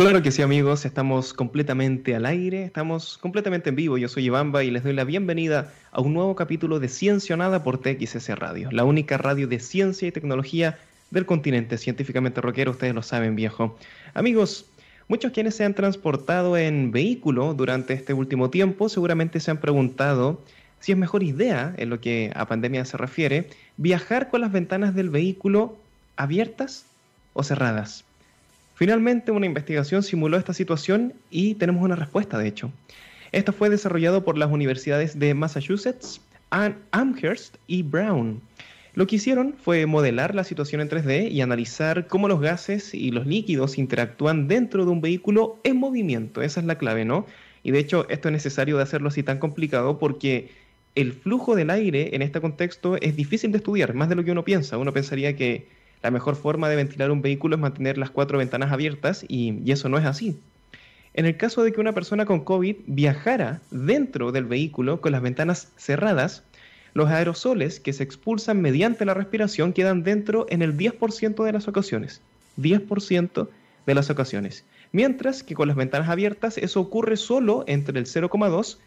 Claro que sí, amigos, estamos completamente al aire, estamos completamente en vivo. Yo soy Ivamba y les doy la bienvenida a un nuevo capítulo de Ciencia Nada por TXS Radio, la única radio de ciencia y tecnología del continente científicamente rockero, ustedes lo saben, viejo. Amigos, muchos quienes se han transportado en vehículo durante este último tiempo seguramente se han preguntado si es mejor idea, en lo que a pandemia se refiere, viajar con las ventanas del vehículo abiertas o cerradas. Finalmente, una investigación simuló esta situación y tenemos una respuesta, de hecho. Esto fue desarrollado por las universidades de Massachusetts, Amherst y Brown. Lo que hicieron fue modelar la situación en 3D y analizar cómo los gases y los líquidos interactúan dentro de un vehículo en movimiento. Esa es la clave, ¿no? Y de hecho, esto es necesario de hacerlo así tan complicado porque el flujo del aire en este contexto es difícil de estudiar, más de lo que uno piensa. Uno pensaría que la mejor forma de ventilar un vehículo es mantener las cuatro ventanas abiertas y, eso no es así. En el caso de que una persona con COVID viajara dentro del vehículo con las ventanas cerradas, los aerosoles que se expulsan mediante la respiración quedan dentro en el 10% de las ocasiones. 10% de las ocasiones. Mientras que con las ventanas abiertas eso ocurre solo entre el 0,2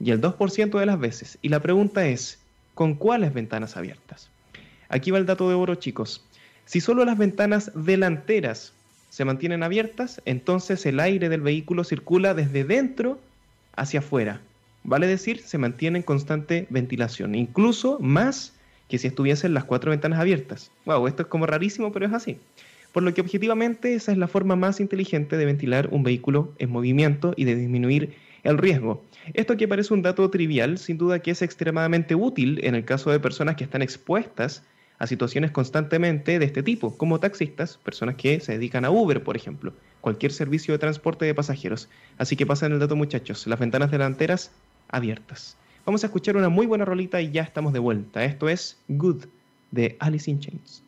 y el 2% de las veces. Y la pregunta es, ¿con cuáles ventanas abiertas? Aquí va el dato de oro, chicos. Si solo las ventanas delanteras se mantienen abiertas, entonces el aire del vehículo circula desde dentro hacia afuera. Vale decir, se mantiene en constante ventilación, incluso más que si estuviesen las cuatro ventanas abiertas. Wow, esto es como rarísimo, pero es así. Por lo que objetivamente esa es la forma más inteligente de ventilar un vehículo en movimiento y de disminuir el riesgo. Esto que parece un dato trivial, sin duda que es extremadamente útil en el caso de personas que están expuestas a situaciones constantemente de este tipo, como taxistas, personas que se dedican a Uber, por ejemplo, cualquier servicio de transporte de pasajeros. Así que pasen el dato, muchachos, las ventanas delanteras abiertas. Vamos a escuchar una muy buena rolita y ya estamos de vuelta. Esto es Good de Alice in Chains.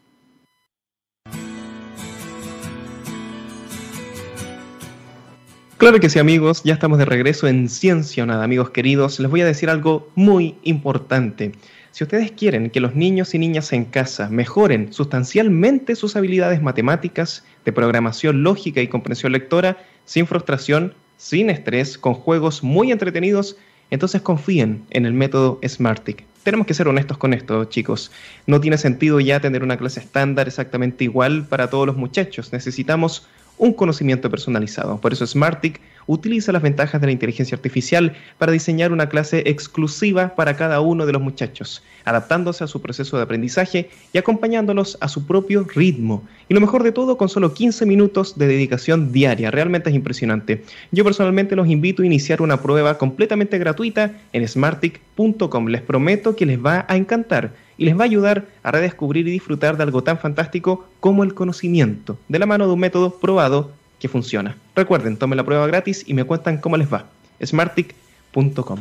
Claro que sí, amigos, ya estamos de regreso en Ciencia Nada, amigos queridos. Les voy a decir algo muy importante. Si ustedes quieren que los niños y niñas en casa mejoren sustancialmente sus habilidades matemáticas, de programación lógica y comprensión lectora, sin frustración, sin estrés, con juegos muy entretenidos, entonces confíen en el método Smartick. Tenemos que ser honestos con esto, chicos. No tiene sentido ya tener una clase estándar exactamente igual para todos los muchachos. Necesitamos un conocimiento personalizado. Por eso Smartick utiliza las ventajas de la inteligencia artificial para diseñar una clase exclusiva para cada uno de los muchachos, adaptándose a su proceso de aprendizaje y acompañándolos a su propio ritmo. Y lo mejor de todo, con solo 15 minutos de dedicación diaria. Realmente es impresionante. Yo personalmente los invito a iniciar una prueba completamente gratuita en smartick.com. Les prometo que les va a encantar y les va a ayudar a redescubrir y disfrutar de algo tan fantástico como el conocimiento, de la mano de un método probado que funciona. Recuerden, tomen la prueba gratis y me cuentan cómo les va. smartic.com.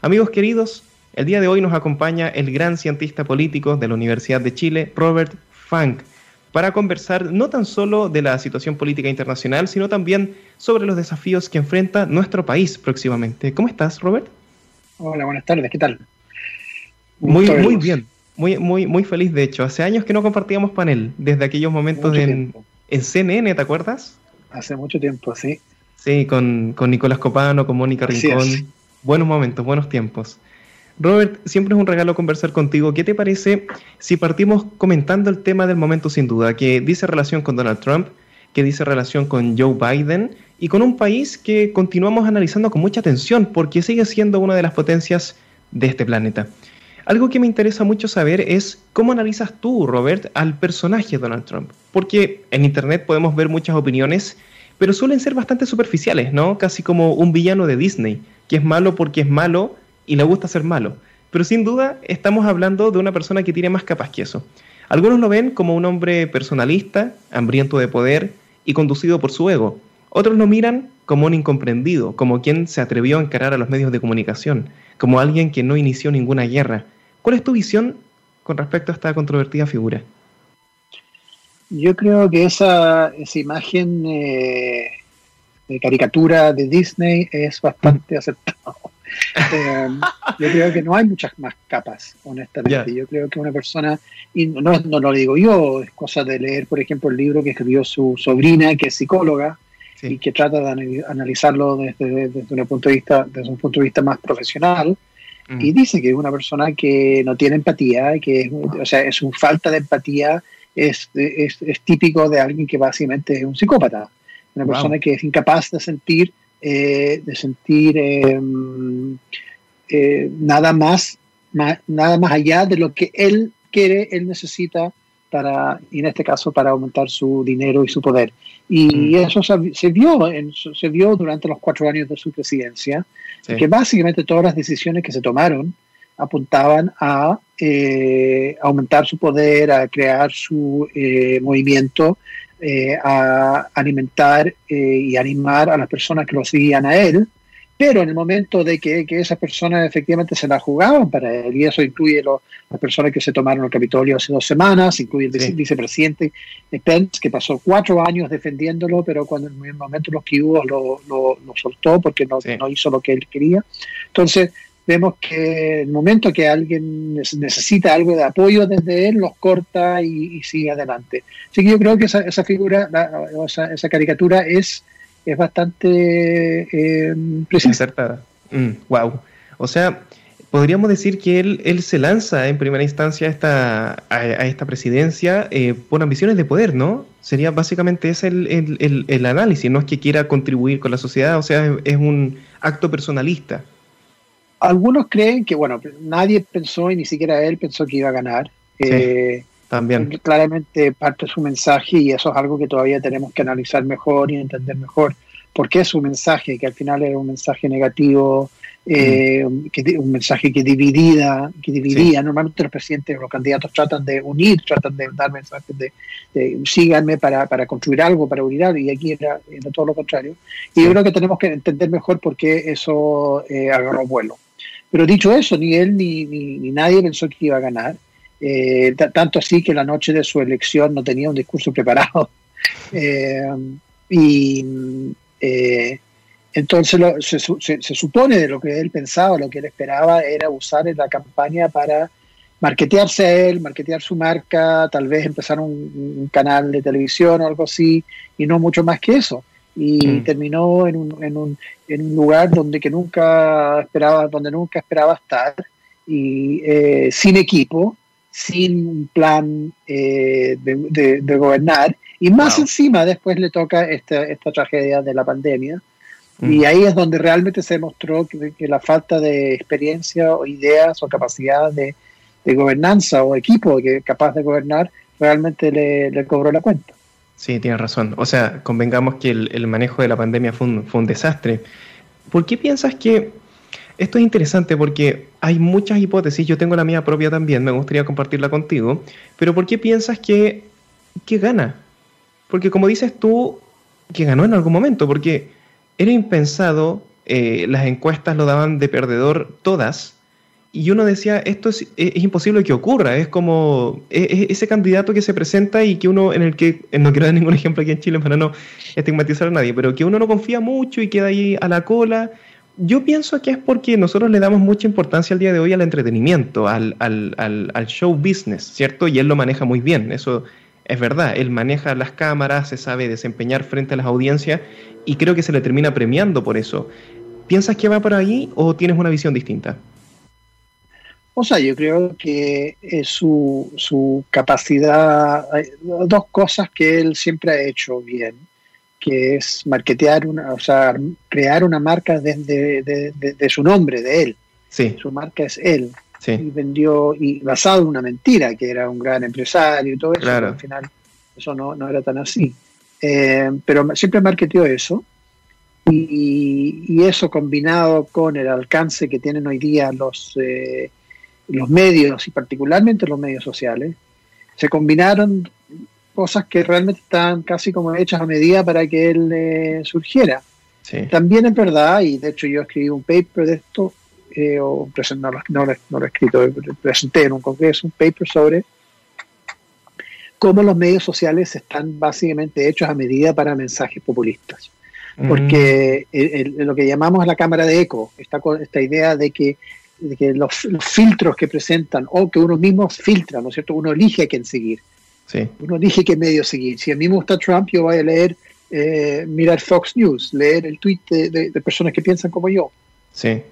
Amigos queridos, el día de hoy nos acompaña el gran cientista político de la Universidad de Chile, Robert Funk, para conversar no tan solo de la situación política internacional, sino también sobre los desafíos que enfrenta nuestro país próximamente. ¿Cómo estás, Robert? Hola, buenas tardes, ¿qué tal? Muy, muy bien, muy, muy, muy feliz de hecho. Hace años que no compartíamos panel, desde aquellos momentos en, en CNN, ¿te acuerdas? Hace mucho tiempo, sí. Sí, con, Nicolás Copano, con Mónica Rincón. Buenos momentos, buenos tiempos. Robert, siempre es un regalo conversar contigo. ¿Qué te parece si partimos comentando el tema del momento sin duda, que dice relación con Donald Trump, que dice relación con Joe Biden y con un país que continuamos analizando con mucha atención porque sigue siendo una de las potencias de este planeta? Algo que me interesa mucho saber es cómo analizas tú, Robert, al personaje Donald Trump porque en Internet podemos ver muchas opiniones, pero suelen ser bastante superficiales, ¿no? Casi como un villano de Disney, que es malo porque es malo y le gusta ser malo. Pero sin duda estamos hablando de una persona que tiene más capas que eso. Algunos lo ven como un hombre personalista, hambriento de poder y conducido por su ego. Otros lo miran como un incomprendido, como quien se atrevió a encarar a los medios de comunicación, como alguien que no inició ninguna guerra. ¿Cuál es tu visión con respecto a esta controvertida figura? Yo creo que esa, esa imagen eh, de caricatura de Disney es bastante aceptada. Eh, yo creo que no hay muchas más capas, honestamente. Yo creo que una persona, y no, no, lo digo yo, es cosa de leer, por ejemplo, el libro que escribió su sobrina, que es psicóloga, y que trata de analizarlo desde, desde, un punto de vista, desde un punto de vista más profesional. Mm. Y dice que es una persona que no tiene empatía, que o sea, es un falta de empatía, es, es, es, típico de alguien que básicamente es un psicópata, una persona que es incapaz de sentir, eh, de sentir em, eh, nada más, más, nada más allá de lo que él quiere, él necesita para, en este caso, para aumentar su dinero y su poder. Y mm. eso se, vio, se vio durante los cuatro años de su presidencia, que básicamente todas las decisiones que se tomaron apuntaban a eh, aumentar su poder, a crear su eh, movimiento, eh, a alimentar y animar a las personas que lo seguían a él pero en el momento de que, que, esas personas efectivamente se la jugaban para él, y eso incluye las personas que se tomaron el Capitolio hace dos semanas, incluye el vicepresidente Pence, que pasó cuatro años defendiéndolo, pero cuando en el momento los que hubo lo, lo, soltó porque no, no, hizo lo que él quería. Entonces, vemos que el momento que alguien necesita algo de apoyo desde él, los corta y, sigue adelante. Así que yo creo que esa, esa figura, esa, esa caricatura es es bastante eh, Acertada. wow. Mm, o sea, podríamos decir que él, él se lanza en primera instancia a esta, a, esta presidencia eh, por ambiciones de poder, ¿no? Sería básicamente ese el, el, análisis, no es que quiera contribuir con la sociedad, o sea, es, un acto personalista. Algunos creen que, bueno, nadie pensó y ni siquiera él pensó que iba a ganar. Eh, también. Claramente parte de su mensaje y eso es algo que todavía tenemos que analizar mejor y entender mejor. ¿Por qué es su mensaje? Que al final era un mensaje negativo, eh, que, un mensaje que dividía, que dividía. Normalmente los presidentes, los candidatos tratan de unir, tratan de dar mensajes de, síganme para, para, construir algo, para unir algo, y aquí era, todo lo contrario. Y yo creo que tenemos que entender mejor por qué eso eh, agarró vuelo. Pero dicho eso, ni él ni, ni nadie pensó que iba a ganar. Eh, tanto así que la noche de su elección no tenía un discurso preparado. Eh, y eh, entonces se, supone de lo que él pensaba, lo que él esperaba era usar la campaña para marketearse a él, marketear su marca, tal vez empezar un, canal de televisión o algo así, y no mucho más que eso. Y mm. terminó en un, en, un, en un lugar donde que nunca esperaba, donde nunca esperaba estar, y sin equipo, sin plan eh, de, gobernar. Y más encima después le toca esta, esta tragedia de la pandemia. Y ahí es donde realmente se demostró que, la falta de experiencia o ideas o capacidad de, gobernanza o equipo que capaz de gobernar realmente le, cobró la cuenta. Sí, tienes razón. O sea, convengamos que el, manejo de la pandemia fue un, fue un desastre. ¿Por qué piensas que esto es interesante porque hay muchas hipótesis, yo tengo la mía propia también, me gustaría compartirla contigo, pero ¿por qué piensas que, que gana? Porque como dices tú, que ganó en algún momento, porque era impensado, eh, las encuestas lo daban de perdedor todas, y uno decía, esto es, imposible que ocurra, es como ese candidato que se presenta y que uno, en el que, no quiero dar ningún ejemplo aquí en Chile para no estigmatizar a nadie, pero que uno no confía mucho y queda ahí a la cola yo pienso que es porque nosotros le damos mucha importancia al día de hoy al entretenimiento, al, show business, ¿cierto? Y él lo maneja muy bien, eso es verdad. Él maneja las cámaras, se sabe desempeñar frente a las audiencias y creo que se le termina premiando por eso. ¿Piensas que va por ahí o tienes una visión distinta? O sea, yo creo que es su, su capacidad, dos cosas que él siempre ha hecho bien que es marketear una, o sea, crear una marca desde de, su nombre, de él. Sí. Su marca es él. Sí. Y vendió, y basado en una mentira, que era un gran empresario y todo eso, claro. al final eso no, no era tan así. Eh, pero siempre marketeó eso. Y, y, eso combinado con el alcance que tienen hoy día los, eh, los medios y particularmente los medios sociales, se combinaron cosas que realmente están casi como hechas a medida para que él eh, surgiera. También es verdad, y de hecho yo escribí un paper de esto, eh, o no, no, lo, he escrito, presenté en un congreso un paper sobre cómo los medios sociales están básicamente hechos a medida para mensajes populistas. Porque mm. lo que llamamos la cámara de eco, esta, esta idea de que, los, los, filtros que presentan o que uno mismo filtra, ¿no es cierto? Uno elige a quién seguir. Sí. Uno dije qué medio seguir. Si a mí me gusta Trump, yo voy a leer eh, mirar Fox News, leer el tweet de, personas que piensan como yo. Sí.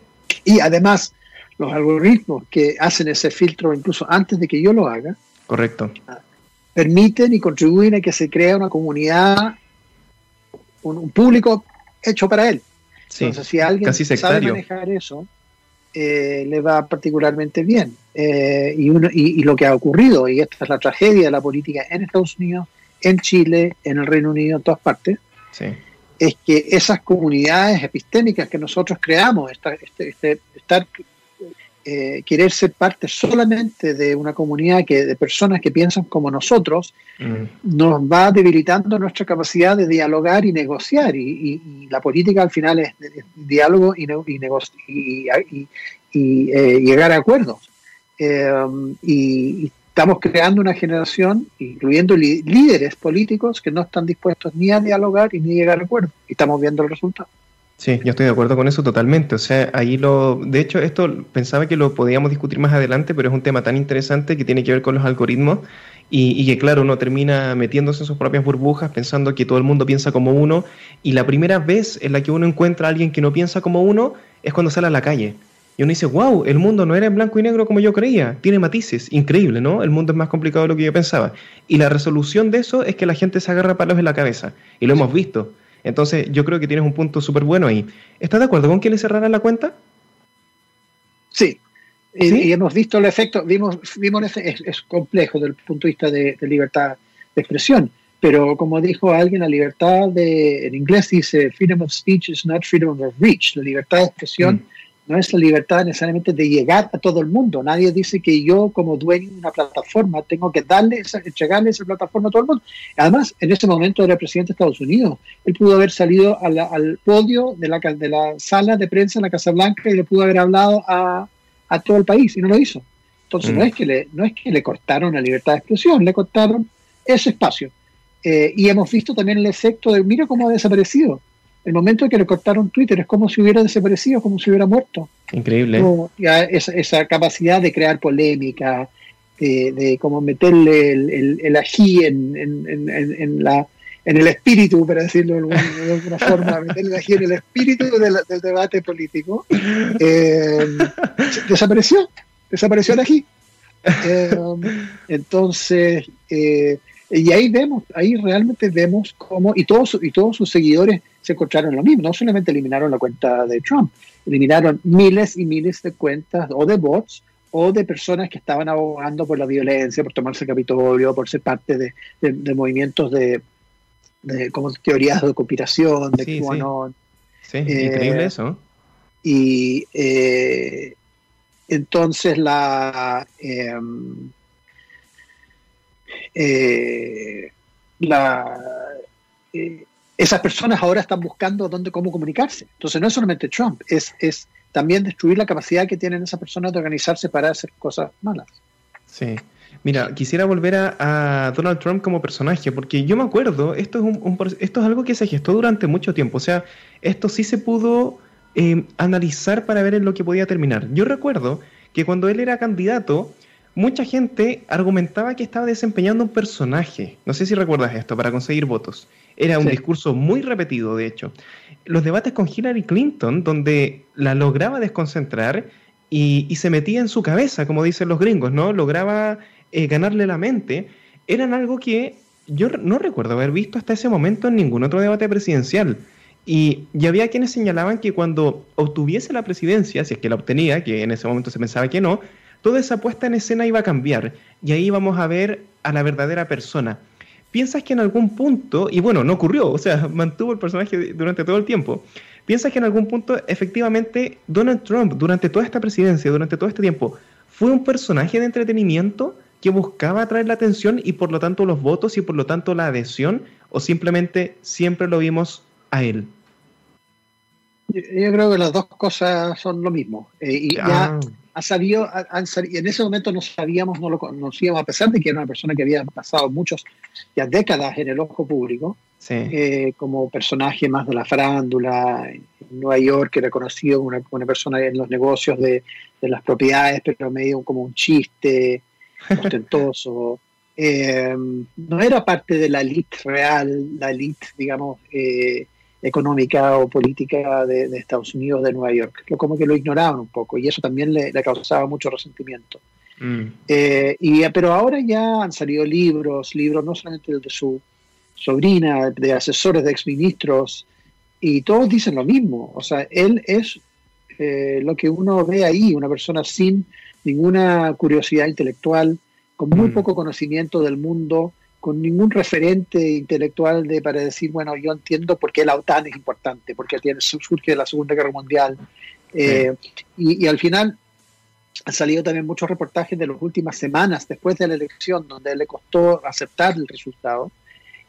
Y además, los algoritmos que hacen ese filtro incluso antes de que yo lo haga. Correcto. Permiten y contribuyen a que se crea una comunidad, un, público hecho para él. Entonces, si alguien sabe manejar eso, eh, le va particularmente bien. Eh, y, y, lo que ha ocurrido, y esta es la tragedia de la política en Estados Unidos, en Chile, en el Reino Unido, en todas partes, es que esas comunidades epistémicas que nosotros creamos, este, este, estar, eh, querer ser parte solamente de una comunidad que, de personas que piensan como nosotros, mm. nos va debilitando nuestra capacidad de dialogar y negociar. Y, la política al final es, diálogo y, y, y eh, llegar a acuerdos. Eh, y, estamos creando una generación, incluyendo líderes políticos, que no están dispuestos ni a dialogar y ni a llegar a acuerdos. Y estamos viendo el resultado. Sí, yo estoy de acuerdo con eso totalmente. O sea, ahí lo. De hecho, esto pensaba que lo podíamos discutir más adelante, pero es un tema tan interesante que tiene que ver con los algoritmos y, y, que, claro, uno termina metiéndose en sus propias burbujas pensando que todo el mundo piensa como uno. Y la primera vez en la que uno encuentra a alguien que no piensa como uno es cuando sale a la calle. Y uno dice, wow, el mundo no era en blanco y negro como yo creía, tiene matices, increíble, ¿no? El mundo es más complicado de lo que yo pensaba. Y la resolución de eso es que la gente se agarra palos en la cabeza, y lo hemos visto. Entonces, yo creo que tienes un punto súper bueno ahí. ¿Estás de acuerdo con que le cerraran la cuenta? Sí. Y, hemos visto el efecto, vimos, vimos es, es, complejo desde el punto de vista de, libertad de expresión, pero como dijo alguien, la libertad de, en inglés dice, freedom of speech is not freedom of reach, la libertad de expresión mm no es la libertad necesariamente de llegar a todo el mundo. Nadie dice que yo como dueño de una plataforma tengo que darle esa, entregarle esa plataforma a todo el mundo. Además, en ese momento era el presidente de Estados Unidos. Él pudo haber salido al podio de la, de la sala de prensa en la Casa Blanca y le pudo haber hablado a, a todo el país y no lo hizo. Entonces, no, mm. es que le, no es que le cortaron la libertad de expresión, le cortaron ese espacio. Eh, y hemos visto también el efecto de, mira cómo ha desaparecido el momento en que le cortaron Twitter es como si hubiera desaparecido, como si hubiera muerto. Increíble. esa, capacidad de crear polémica, de, de como meterle el, el, ají en, en, en, la, en el espíritu, para decirlo de alguna, forma, meterle el ají en el espíritu del, debate político, eh, desapareció, desapareció el ají. Eh, entonces, eh, y ahí vemos, ahí realmente vemos cómo, y todos, y todos sus seguidores se encontraron lo mismo. No solamente eliminaron la cuenta de Trump, eliminaron miles y miles de cuentas o de bots o de personas que estaban abogando por la violencia, por tomarse el Capitolio, por ser parte de, movimientos de, como teorías de conspiración, de sí, QAnon. Sí, increíble eh, eso. Y eh, entonces la, em, eh, la esas personas ahora están buscando dónde, cómo comunicarse. Entonces no es solamente Trump, es, es también destruir la capacidad que tienen esas personas de organizarse para hacer cosas malas. Sí. Mira, quisiera volver a, Donald Trump como personaje, porque yo me acuerdo, esto es, un, esto es algo que se gestó durante mucho tiempo, o sea, esto sí se pudo eh, analizar para ver en lo que podía terminar. Yo recuerdo que cuando él era candidato, mucha gente argumentaba que estaba desempeñando un personaje, no sé si recuerdas esto, para conseguir votos. Era un discurso muy repetido, de hecho. Los debates con Hillary Clinton, donde la lograba desconcentrar y, se metía en su cabeza, como dicen los gringos, ¿no? Lograba eh, ganarle la mente, eran algo que yo no recuerdo haber visto hasta ese momento en ningún otro debate presidencial. Y ya había quienes señalaban que cuando obtuviese la presidencia, si es que la obtenía, que en ese momento se pensaba que no, toda esa puesta en escena iba a cambiar y ahí íbamos a ver a la verdadera persona piensas que en algún punto, y bueno, no ocurrió, o sea, mantuvo el personaje durante todo el tiempo, piensas que en algún punto efectivamente Donald Trump durante toda esta presidencia, durante todo este tiempo, fue un personaje de entretenimiento que buscaba atraer la atención y por lo tanto los votos y por lo tanto la adhesión, o simplemente siempre lo vimos a él? Yo creo que las dos cosas son lo mismo. Eh, y ya ha sabido, en ese momento no sabíamos, no lo conocíamos, a pesar de que era una persona que había pasado muchos, ya décadas en el ojo público, eh, como personaje más de la farándula en Nueva York, era conocido como una, persona en los negocios de, las propiedades, pero medio como un chiste ostentoso. eh, no era parte de la elite real, la elite, digamos, eh, económica o política de, Estados Unidos, de Nueva York. Como que lo ignoraban un poco y eso también le, causaba mucho resentimiento. Mm. Eh, y, pero ahora ya han salido libros, libros no solamente de su sobrina, de asesores, de exministros, y todos dicen lo mismo. O sea, él es lo que uno ve ahí, una persona sin ninguna curiosidad intelectual, con muy mm. poco conocimiento del mundo, con ningún referente intelectual de, para decir, bueno, yo entiendo por qué la OTAN es importante, porque tiene, surge de la Segunda Guerra Mundial. Eh, y, al final han salido también muchos reportajes de las últimas semanas después de la elección, donde le costó aceptar el resultado.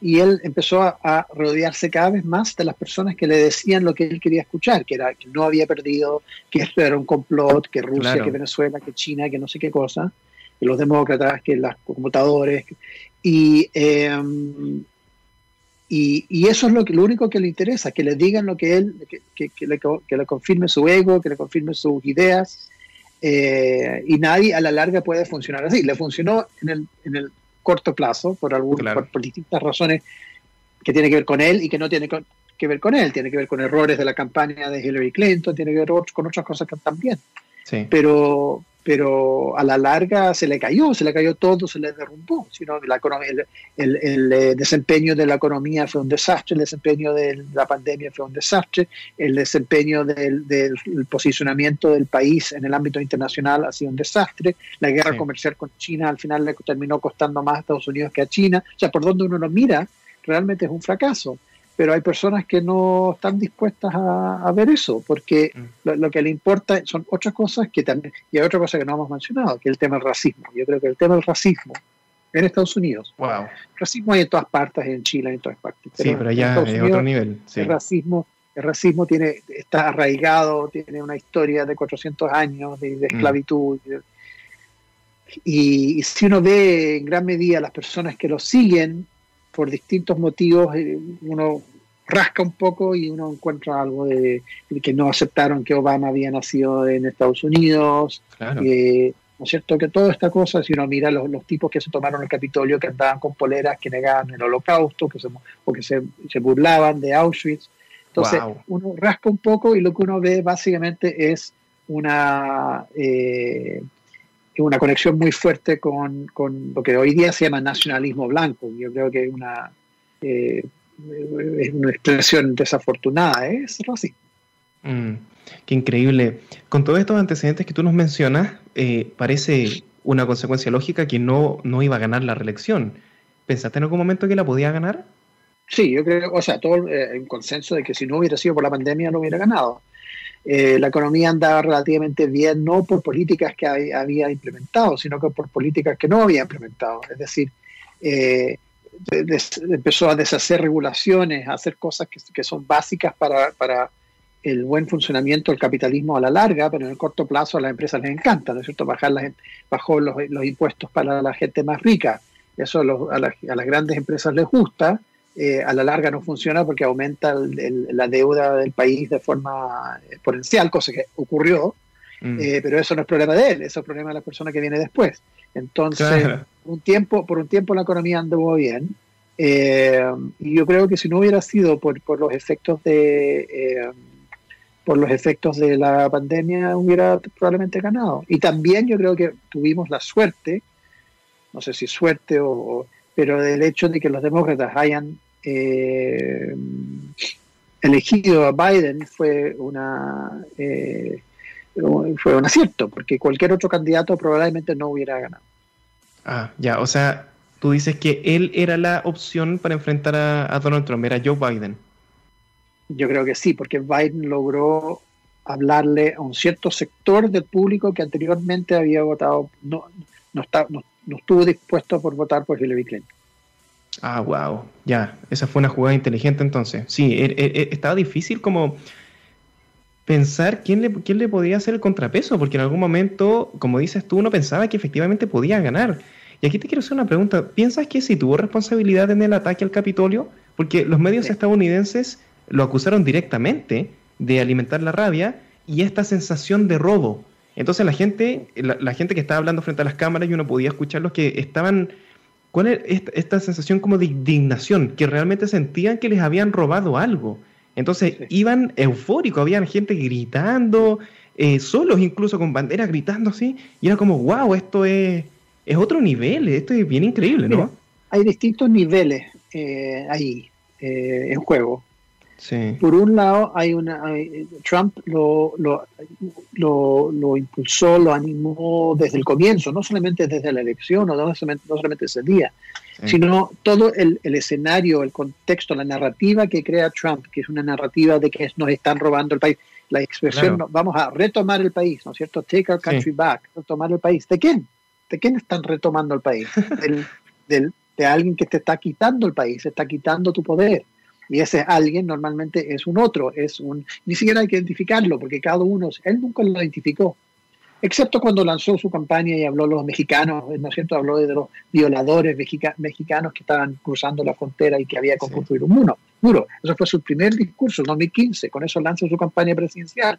Y él empezó a, rodearse cada vez más de las personas que le decían lo que él quería escuchar, que era que no había perdido, que esto era un complot, que Rusia, que Venezuela, que China, que no sé qué cosa que los demócratas, que los computadores. Y, em, y, y, eso es lo, que, lo único que le interesa, que le digan lo que él, que, que, le, que le, confirme su ego, que le confirme sus ideas. Eh, y nadie a la larga puede funcionar así. Le funcionó en el, en el corto plazo, por, algunas por, distintas razones que tiene que ver con él y que no tiene que ver con él. Tiene que ver con errores de la campaña de Hillary Clinton, tiene que ver con otras cosas que también. Sí. Pero, pero a la larga se le cayó, se le cayó todo, se le derrumbó. Sino la, el, el, el, eh, desempeño de la economía fue un desastre, el desempeño de la pandemia fue un desastre, el desempeño del, del posicionamiento del país en el ámbito internacional ha sido un desastre, la guerra comercial con China al final le terminó costando más a Estados Unidos que a China. O sea, por donde uno lo mira, realmente es un fracaso pero hay personas que no están dispuestas a, ver eso, porque mm. lo, que le importa son otras cosas que también, y hay otra cosa que no hemos mencionado, que es el tema del racismo. Yo creo que el tema del racismo en Estados Unidos, wow. racismo hay en todas partes, en Chile, en todas partes. sí, pero allá es otro nivel. El racismo, el racismo tiene, está arraigado, tiene una historia de 400 años de, mm. esclavitud. Y, y si uno ve en gran medida las personas que lo siguen, por distintos motivos eh, uno rasca un poco y uno encuentra algo de, que no aceptaron que Obama había nacido en Estados Unidos. Eh, ¿No es cierto? Que toda esta cosa, si uno mira los, tipos que se tomaron el Capitolio, que andaban con poleras que negaban el holocausto, que se, o que se, burlaban de Auschwitz. Entonces, uno rasca un poco y lo que uno ve básicamente es una, eh, una conexión muy fuerte con, lo que hoy día se llama nacionalismo blanco. Yo creo que es una, eh, es una expresión desafortunada, ¿eh? es así. Mm, qué increíble. Con todos estos antecedentes que tú nos mencionas, eh, parece una consecuencia lógica que no, no iba a ganar la reelección. ¿Pensaste en algún momento que la podía ganar? Sí, yo creo, o sea, todo el consenso de que si no hubiera sido por la pandemia no hubiera ganado. Eh, la economía andaba relativamente bien, no por políticas que había implementado, sino que por políticas que no había implementado. Es decir, eh, empezó a deshacer regulaciones, a hacer cosas que, son básicas para, el buen funcionamiento del capitalismo a la larga, pero en el corto plazo a las empresas les encanta, ¿no es cierto? Bajar las, bajó los, impuestos para la gente más rica. Eso a, a las grandes empresas les gusta, eh, a la larga no funciona porque aumenta la deuda del país de forma exponencial, cosa que ocurrió, mm. eh, pero eso no es problema de él, eso es problema de la persona que viene después. Entonces, por, un tiempo, por un tiempo la economía anduvo bien, eh, y yo creo que si no hubiera sido por, los efectos de por los efectos de la pandemia hubiera probablemente ganado. Y también yo creo que tuvimos la suerte, no sé si suerte o pero del hecho de que los demócratas hayan eh, elegido a Biden fue una eh, fue un acierto, porque cualquier otro candidato probablemente no hubiera ganado. Ah, ya, o sea, tú dices que él era la opción para enfrentar a, Donald Trump, era Joe Biden. Yo creo que sí, porque Biden logró hablarle a un cierto sector del público que anteriormente había votado, no, no, está, no, no estuvo dispuesto por votar por Hillary Clinton. Ah, wow. Ya, esa fue una jugada inteligente entonces. Sí, e, e, e, estaba difícil como pensar quién le, quién le podía hacer el contrapeso, porque en algún momento, como dices tú, uno pensaba que efectivamente podía ganar. Y aquí te quiero hacer una pregunta. ¿Piensas que si tuvo responsabilidad en el ataque al Capitolio? Porque los medios estadounidenses lo acusaron directamente de alimentar la rabia y esta sensación de robo. Entonces la gente, la, la gente que estaba hablando frente a las cámaras y uno podía escuchar los que estaban ¿Cuál es esta, sensación como de indignación? Que realmente sentían que les habían robado algo. Entonces iban eufóricos, había gente gritando, eh, solos incluso con banderas gritando así, y era como, wow, esto es, es otro nivel, esto es bien increíble, ¿no? hay distintos niveles eh, ahí eh, en juego. Por un lado, hay una Trump lo, lo, lo, impulsó, lo animó desde el comienzo, no solamente desde la elección, o no solamente, no solamente ese día, sino todo el, el, escenario, el contexto, la narrativa que crea Trump, que es una narrativa de que nos están robando el país. La expresión, vamos a retomar el país, ¿no es cierto? Take our country back, retomar el país. ¿De quién? ¿De quién están retomando el país? del, del, de alguien que te está quitando el país, está quitando tu poder. Y ese alguien normalmente es un otro, es un, ni siquiera hay que identificarlo, porque cada uno, él nunca lo identificó, excepto cuando lanzó su campaña y habló de los mexicanos, ¿no es cierto? Habló de los violadores mexicanos que estaban cruzando la frontera y que había que construir un muro. muro. Eso fue su primer discurso, en 2015, con eso lanzó su campaña presidencial.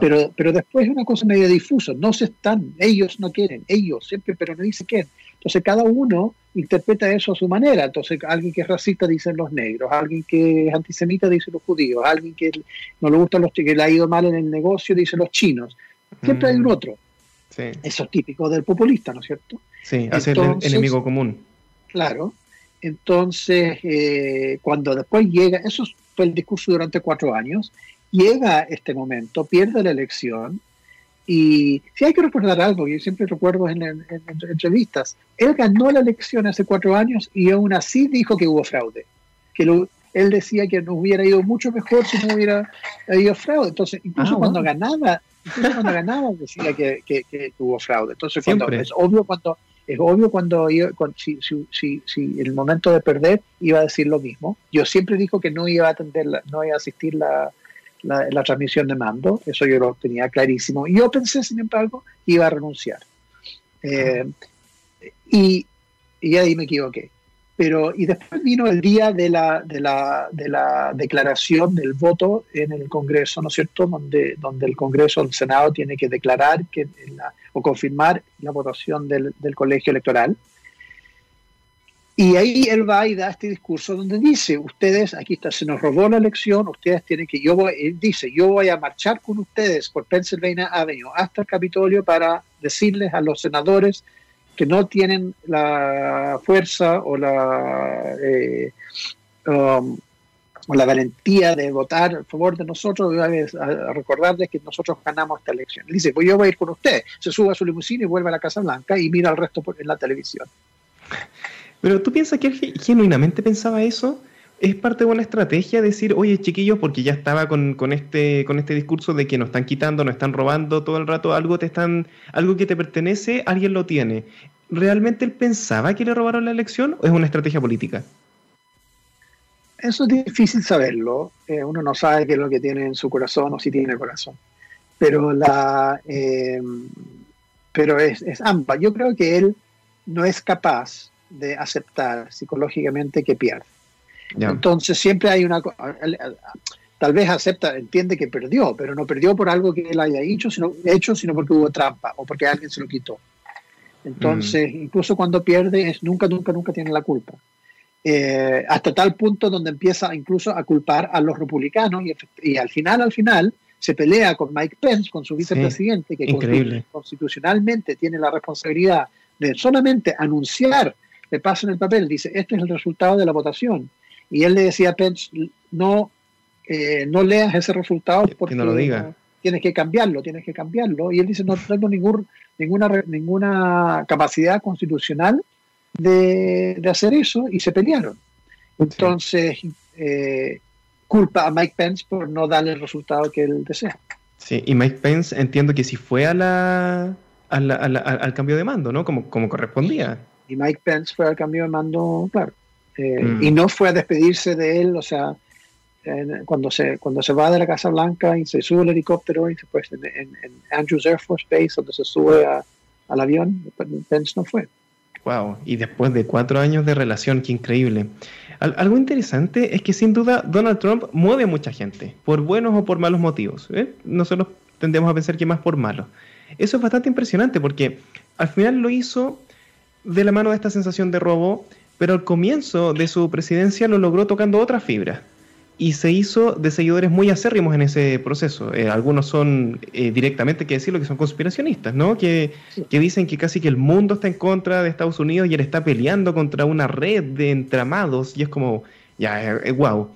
Pero, pero después es una cosa medio difusa, no se están, ellos no quieren, ellos siempre, pero no dice quién. Entonces cada uno interpreta eso a su manera. Entonces alguien que es racista dicen los negros, alguien que es antisemita dice los judíos, alguien que no le gustan los que le ha ido mal en el negocio dice los chinos. Siempre hay un mm. otro. Eso es típico del populista, ¿no es cierto? Sí, hacer el enemigo común. Claro. Entonces, eh, cuando después llega, eso fue el discurso durante cuatro años, llega este momento, pierde la elección, y si hay que recordar algo, yo siempre recuerdo en, entrevistas, él ganó la elección hace cuatro años y aún así dijo que hubo fraude, que él decía que nos hubiera ido mucho mejor si no hubiera habido fraude. Entonces, incluso ah, cuando ganaba, incluso cuando ganaba decía que, que, hubo fraude. Entonces, cuando, es obvio cuando es obvio cuando, si, si, si, en el momento de perder iba a decir lo mismo. Yo siempre dijo que no iba a atender, no iba a asistir la, la, transmisión de mando, eso yo lo tenía clarísimo. Y yo pensé, sin embargo, iba a renunciar. Eh, y, y, ahí me equivoqué. Pero, y después vino el día de la, de la, de la declaración del voto en el Congreso, ¿no es cierto? Donde, donde el Congreso, el Senado, tiene que declarar que o confirmar la votación del, del colegio electoral. Y ahí él va y da este discurso donde dice, ustedes, aquí está, se nos robó la elección, ustedes tienen que, yo voy, él dice, yo voy a marchar con ustedes por Pennsylvania Avenue hasta el Capitolio para decirles a los senadores que no tienen la fuerza o la, eh, um, la valentía de votar a favor de nosotros, a, recordarles que nosotros ganamos esta elección. Él dice, pues yo voy a ir con usted. Se sube a su limusina y vuelve a la Casa Blanca y mira al resto en la televisión. Pero tú piensas que él genuinamente pensaba eso. Es parte de una estrategia decir, oye chiquillos, porque ya estaba con, este, con este discurso de que nos están quitando, nos están robando todo el rato, algo te están, algo que te pertenece, alguien lo tiene. ¿Realmente él pensaba que le robaron la elección o es una estrategia política? Eso es difícil saberlo. Eh, uno no sabe qué es lo que tiene en su corazón o si tiene corazón. Pero la eh, pero es, es. Yo creo que él no es capaz de aceptar psicológicamente que pierde. Entonces siempre hay una... Tal vez acepta, entiende que perdió, pero no perdió por algo que él haya hecho, sino, hecho, sino porque hubo trampa o porque alguien se lo quitó. Entonces, mm. incluso cuando pierde, es nunca, nunca, nunca tiene la culpa. Eh, hasta tal punto donde empieza incluso a culpar a los republicanos y, al final, al final, se pelea con Mike Pence, con su vicepresidente, que constitucionalmente tiene la responsabilidad de solamente anunciar le pasan el papel, dice, este es el resultado de la votación. Y él le decía a Pence, no, eh, no leas ese resultado porque no lo diga. tienes que cambiarlo, tienes que cambiarlo. Y él dice, no tengo ningún, ninguna, ninguna capacidad constitucional de, hacer eso y se pelearon. Entonces, eh, culpa a Mike Pence por no darle el resultado que él desea. Sí, y Mike Pence entiendo que si fue a la, al cambio de mando, ¿no? Como, como correspondía y Mike Pence fue al cambio de mando, claro. Eh, mm. Y no fue a despedirse de él, o sea, cuando, se, cuando se va de la Casa Blanca y se sube el helicóptero y después en, en, Andrews Air Force Base, donde se sube al avión, Pence no fue. Wow, y después de cuatro años de relación, qué increíble. algo interesante es que sin duda Donald Trump mueve a mucha gente, por buenos o por malos motivos. ¿eh? Nosotros tendemos a pensar que más por malos. Eso es bastante impresionante porque al final lo hizo de la mano de esta sensación de robo, pero al comienzo de su presidencia lo logró tocando otras fibras y se hizo de seguidores muy acérrimos en ese proceso. Eh, algunos son eh, directamente, que decirlo, que son conspiracionistas, ¿no? Que, que, dicen que casi que el mundo está en contra de Estados Unidos y él está peleando contra una red de entramados y es como, ya, eh, wow.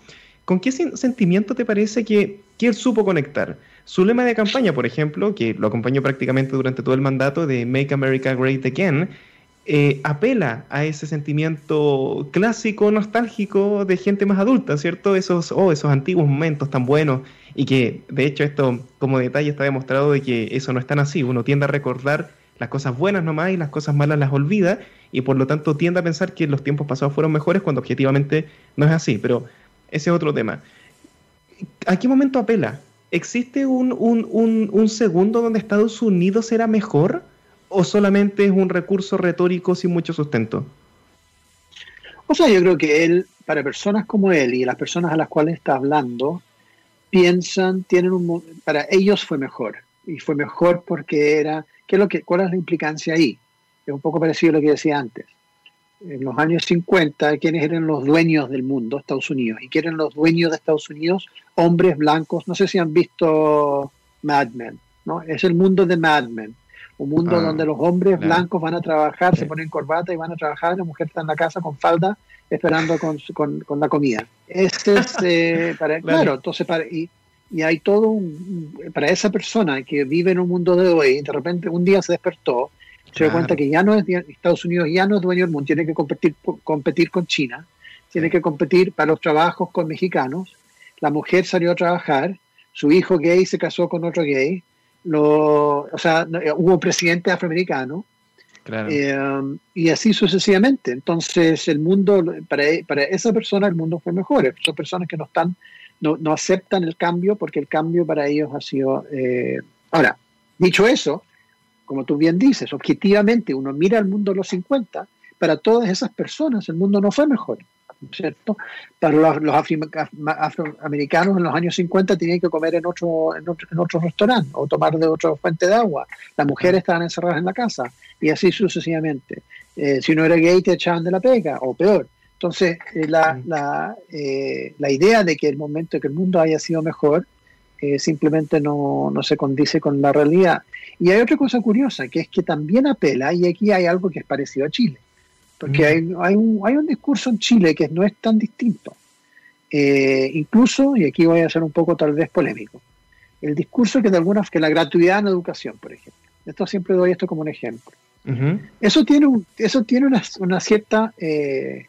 ¿Con qué sentimiento te parece que, que él supo conectar? Su lema de campaña, por ejemplo, que lo acompañó prácticamente durante todo el mandato de Make America Great Again, eh, apela a ese sentimiento clásico, nostálgico de gente más adulta, ¿cierto? Esos, oh, esos antiguos momentos tan buenos y que de hecho esto como detalle está demostrado de que eso no es tan así, uno tiende a recordar las cosas buenas nomás y las cosas malas las olvida y por lo tanto tiende a pensar que los tiempos pasados fueron mejores cuando objetivamente no es así, pero ese es otro tema. ¿A qué momento apela? ¿Existe un, un, un, un segundo donde Estados Unidos era mejor? O solamente es un recurso retórico sin mucho sustento? O sea, yo creo que él, para personas como él y las personas a las cuales está hablando, piensan, tienen un, para ellos fue mejor. Y fue mejor porque era, ¿qué es lo que, ¿cuál es la implicancia ahí? Es un poco parecido a lo que decía antes. En los años 50, ¿quiénes eran los dueños del mundo? Estados Unidos. ¿Y quiénes eran los dueños de Estados Unidos? Hombres blancos. No sé si han visto Mad Men, ¿no? Es el mundo de Mad Men un mundo ah, donde los hombres blancos van a trabajar, se ponen corbata y van a trabajar, la mujer está en la casa con falda esperando con, con, la comida. Este es, eh, para, claro, entonces, para, y, y hay todo un, para esa persona que vive en un mundo de hoy, de repente un día se despertó, se dio cuenta que ya no es, Estados Unidos ya no es dueño del mundo, tiene que competir, competir con China, tiene que competir para los trabajos con mexicanos, la mujer salió a trabajar, su hijo gay se casó con otro gay, lo, o sea, eh, hubo presidente afroamericano eh, y así sucesivamente. Entonces, el mundo, para, para esa persona, el mundo fue mejor. Son personas que no están, no, no aceptan el cambio porque el cambio para ellos ha sido. Eh, ahora, dicho eso, como tú bien dices, objetivamente uno mira el mundo de los 50, para todas esas personas el mundo no fue mejor. ¿Cierto? Para los, los afroamericanos en los años 50 tenían que comer en otro, en otro, restaurante o tomar de otra fuente de agua. Las mujeres estaban encerradas en la casa y así sucesivamente. Eh, si no era gay te echaban de la pega o peor. Entonces, eh, la, la, eh, la, idea de que el momento que el mundo haya sido mejor simplemente no, no se condice con la realidad. Y hay otra cosa curiosa, que es que también apela, y aquí hay algo que es parecido a Chile porque hay, hay, un, hay un discurso en Chile que no es tan distinto. Eh, incluso, y aquí voy a ser un poco tal vez polémico, el discurso que de algunas, que la gratuidad en educación, por ejemplo. Esto siempre doy esto como un ejemplo. Eso tiene, un, eso tiene una, una cierta eh,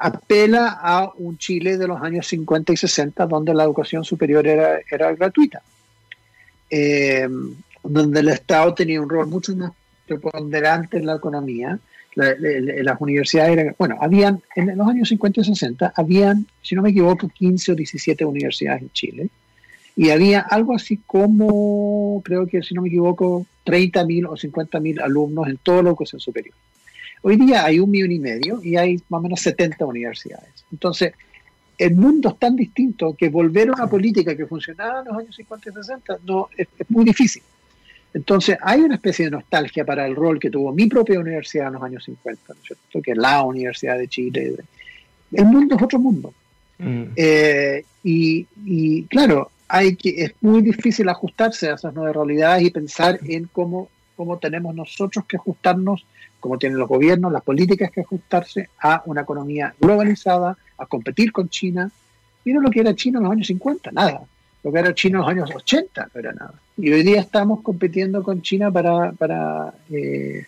apela a un Chile de los años 50 y 60 donde la educación superior era, era gratuita, eh, donde el Estado tenía un rol mucho más preponderante en la economía las universidades eran, bueno, habían, en los años 50 y 60, habían, si no me equivoco, 15 o 17 universidades en Chile, y había algo así como, creo que si no me equivoco, 30.000 o 50.000 alumnos en toda la educación superior. Hoy día hay un millón y medio y hay más o menos 70 universidades. Entonces, el mundo es tan distinto que volver a una política que funcionaba en los años 50 y 60 no, es muy difícil. Entonces, hay una especie de nostalgia para el rol que tuvo mi propia universidad en los años 50, ¿no es cierto? Que es la Universidad de Chile. El mundo es otro mundo. Mm. Eh, y, claro, hay que, es muy difícil ajustarse a esas nuevas realidades y pensar en cómo, cómo tenemos nosotros que ajustarnos, cómo tienen los gobiernos, las políticas que ajustarse a una economía globalizada, a competir con China. Mira lo que era China en los años 50, nada. Lo que era China en los años 80 no era nada. Y hoy día estamos compitiendo con China para, para eh,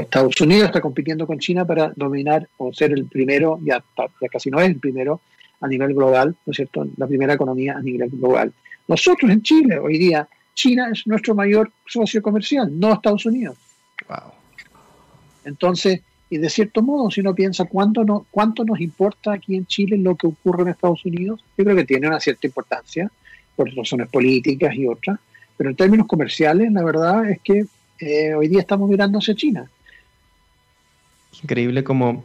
Estados Unidos está compitiendo con China para dominar o ser el primero, ya, ya casi no es el primero a nivel global, ¿no es cierto? La primera economía a nivel global. Nosotros en Chile, hoy día, China es nuestro mayor socio comercial, no Estados Unidos. Wow. Entonces, y de cierto modo, si uno piensa cuánto, no, cuánto nos importa aquí en Chile lo que ocurre en Estados Unidos, yo creo que tiene una cierta importancia por razones políticas y otras, pero en términos comerciales, la verdad es que eh, hoy día estamos mirando hacia China. Increíble como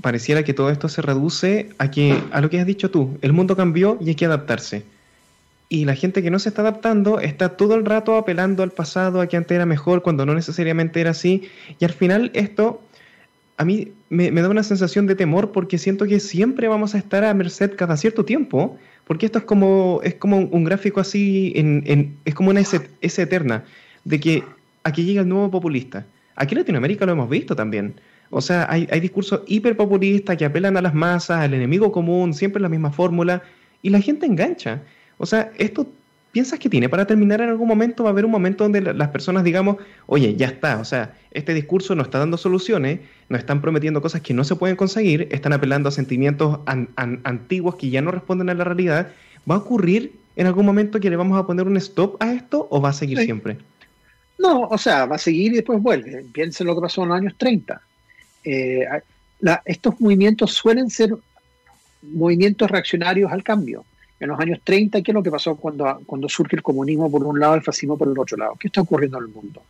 pareciera que todo esto se reduce a, que, a lo que has dicho tú. El mundo cambió y hay que adaptarse. Y la gente que no se está adaptando está todo el rato apelando al pasado, a que antes era mejor, cuando no necesariamente era así. Y al final esto a mí me, da una sensación de temor porque siento que siempre vamos a estar a merced cada cierto tiempo, porque esto es como, es como un gráfico así, en, es como una S, eterna, de que aquí llega el nuevo populista. Aquí en Latinoamérica lo hemos visto también. O sea, hay, hay discursos hiperpopulistas que apelan a las masas, al enemigo común, siempre la misma fórmula, y la gente engancha. O sea, esto ¿Piensas que tiene para terminar en algún momento? ¿Va a haber un momento donde las personas digamos, oye, ya está, o sea, este discurso no está dando soluciones, nos están prometiendo cosas que no se pueden conseguir, están apelando a sentimientos antiguos que ya no responden a la realidad? ¿Va a ocurrir en algún momento que le vamos a poner un stop a esto o va a seguir siempre? No, o sea, va a seguir y después vuelve. Piensen lo que pasó en los años 30. Eh, estos movimientos suelen ser movimientos reaccionarios al cambio en los años 30, ¿qué es lo que pasó cuando, cuando surge el comunismo por un lado y el fascismo por el otro lado? ¿Qué está ocurriendo en el mundo?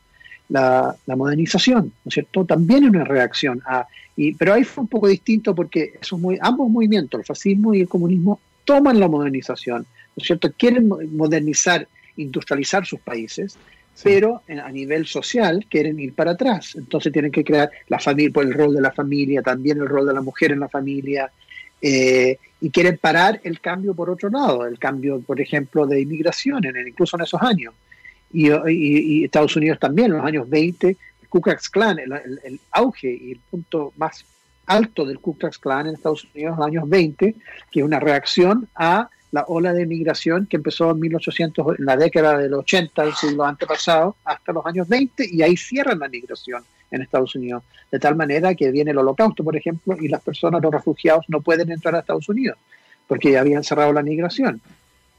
La, modernización, ¿no es cierto? También es una reacción a... Y, pero ahí fue un poco distinto porque esos ambos movimientos, el fascismo y el comunismo, toman la modernización, ¿no es cierto? Quieren modernizar, industrializar sus países, pero a nivel social quieren ir para atrás. Entonces tienen que crear la familia, por el rol de la familia, también el rol de la mujer en la familia, eh, y quieren parar el cambio por otro lado, el cambio, por ejemplo, de inmigración, en, incluso en esos años. Y, Estados Unidos también, en los años 20, el Ku Klux Klan, el, auge y el punto más alto del Ku Klux Klan en Estados Unidos en los años 20, que es una reacción a la ola de inmigración que empezó en 1800, en la década del 80 del siglo antepasado, hasta los años 20, y ahí cierran la migración en Estados Unidos. De tal manera que viene el holocausto, por ejemplo, y las personas, los refugiados, no pueden entrar a Estados Unidos porque ya habían cerrado la migración.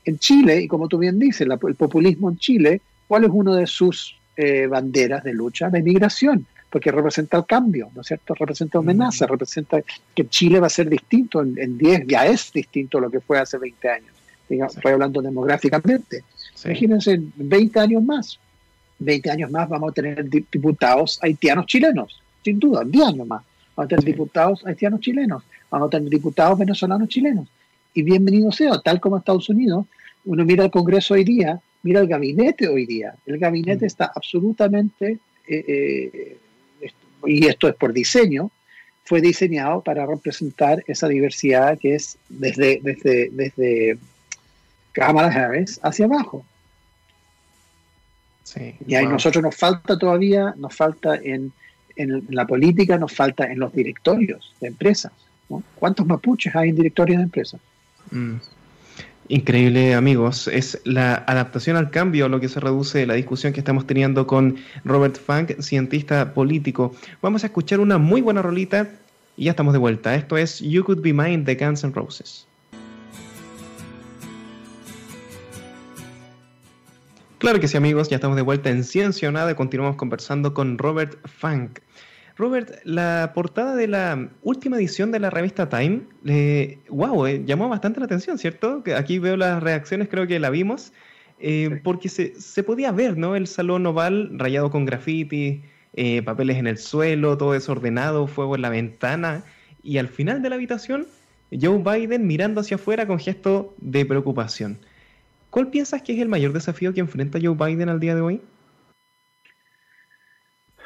En Chile, y como tú bien dices, el populismo en Chile, ¿cuál es una de sus eh, banderas de lucha? La inmigración, porque representa el cambio, ¿no es cierto? Representa amenaza, mm. representa que Chile va a ser distinto en, 10, ya es distinto a lo que fue hace 20 años. Estoy hablando demográficamente. Imagínense, 20 años más. 20 años más vamos a tener diputados haitianos chilenos, sin duda, 10 años más. Vamos a tener diputados haitianos chilenos, vamos a tener diputados venezolanos chilenos. Y bienvenido sea, tal como Estados Unidos, uno mira el Congreso hoy día, mira el gabinete hoy día. El gabinete mm. está absolutamente, eh, eh, y esto es por diseño, fue diseñado para representar esa diversidad que es desde, desde, desde Kamala Harris hacia abajo y a nosotros nos falta todavía, nos falta en, la política, nos falta en los directorios de empresas. ¿Cuántos mapuches hay en directorios de empresas? Mm. Increíble, amigos. Es la adaptación al cambio lo que se reduce la discusión que estamos teniendo con Robert Funk, cientista político. Vamos a escuchar una muy buena rolita y ya estamos de vuelta. Esto es You Could Be Mine de Guns N' Roses. Claro que sí, amigos, ya estamos de vuelta en Ciencia o Nada y continuamos conversando con Robert Funk. Robert, la portada de la última edición de la revista Time, wow, eh, llamó bastante la atención, ¿cierto? Aquí veo las reacciones, creo que la vimos, eh, porque se, podía ver, ¿no? El salón oval rayado con graffiti, eh, papeles en el suelo, todo desordenado, fuego en la ventana, y al final de la habitación, Joe Biden mirando hacia afuera con gesto de preocupación. ¿Cuál piensas que es el mayor desafío que enfrenta Joe Biden al día de hoy?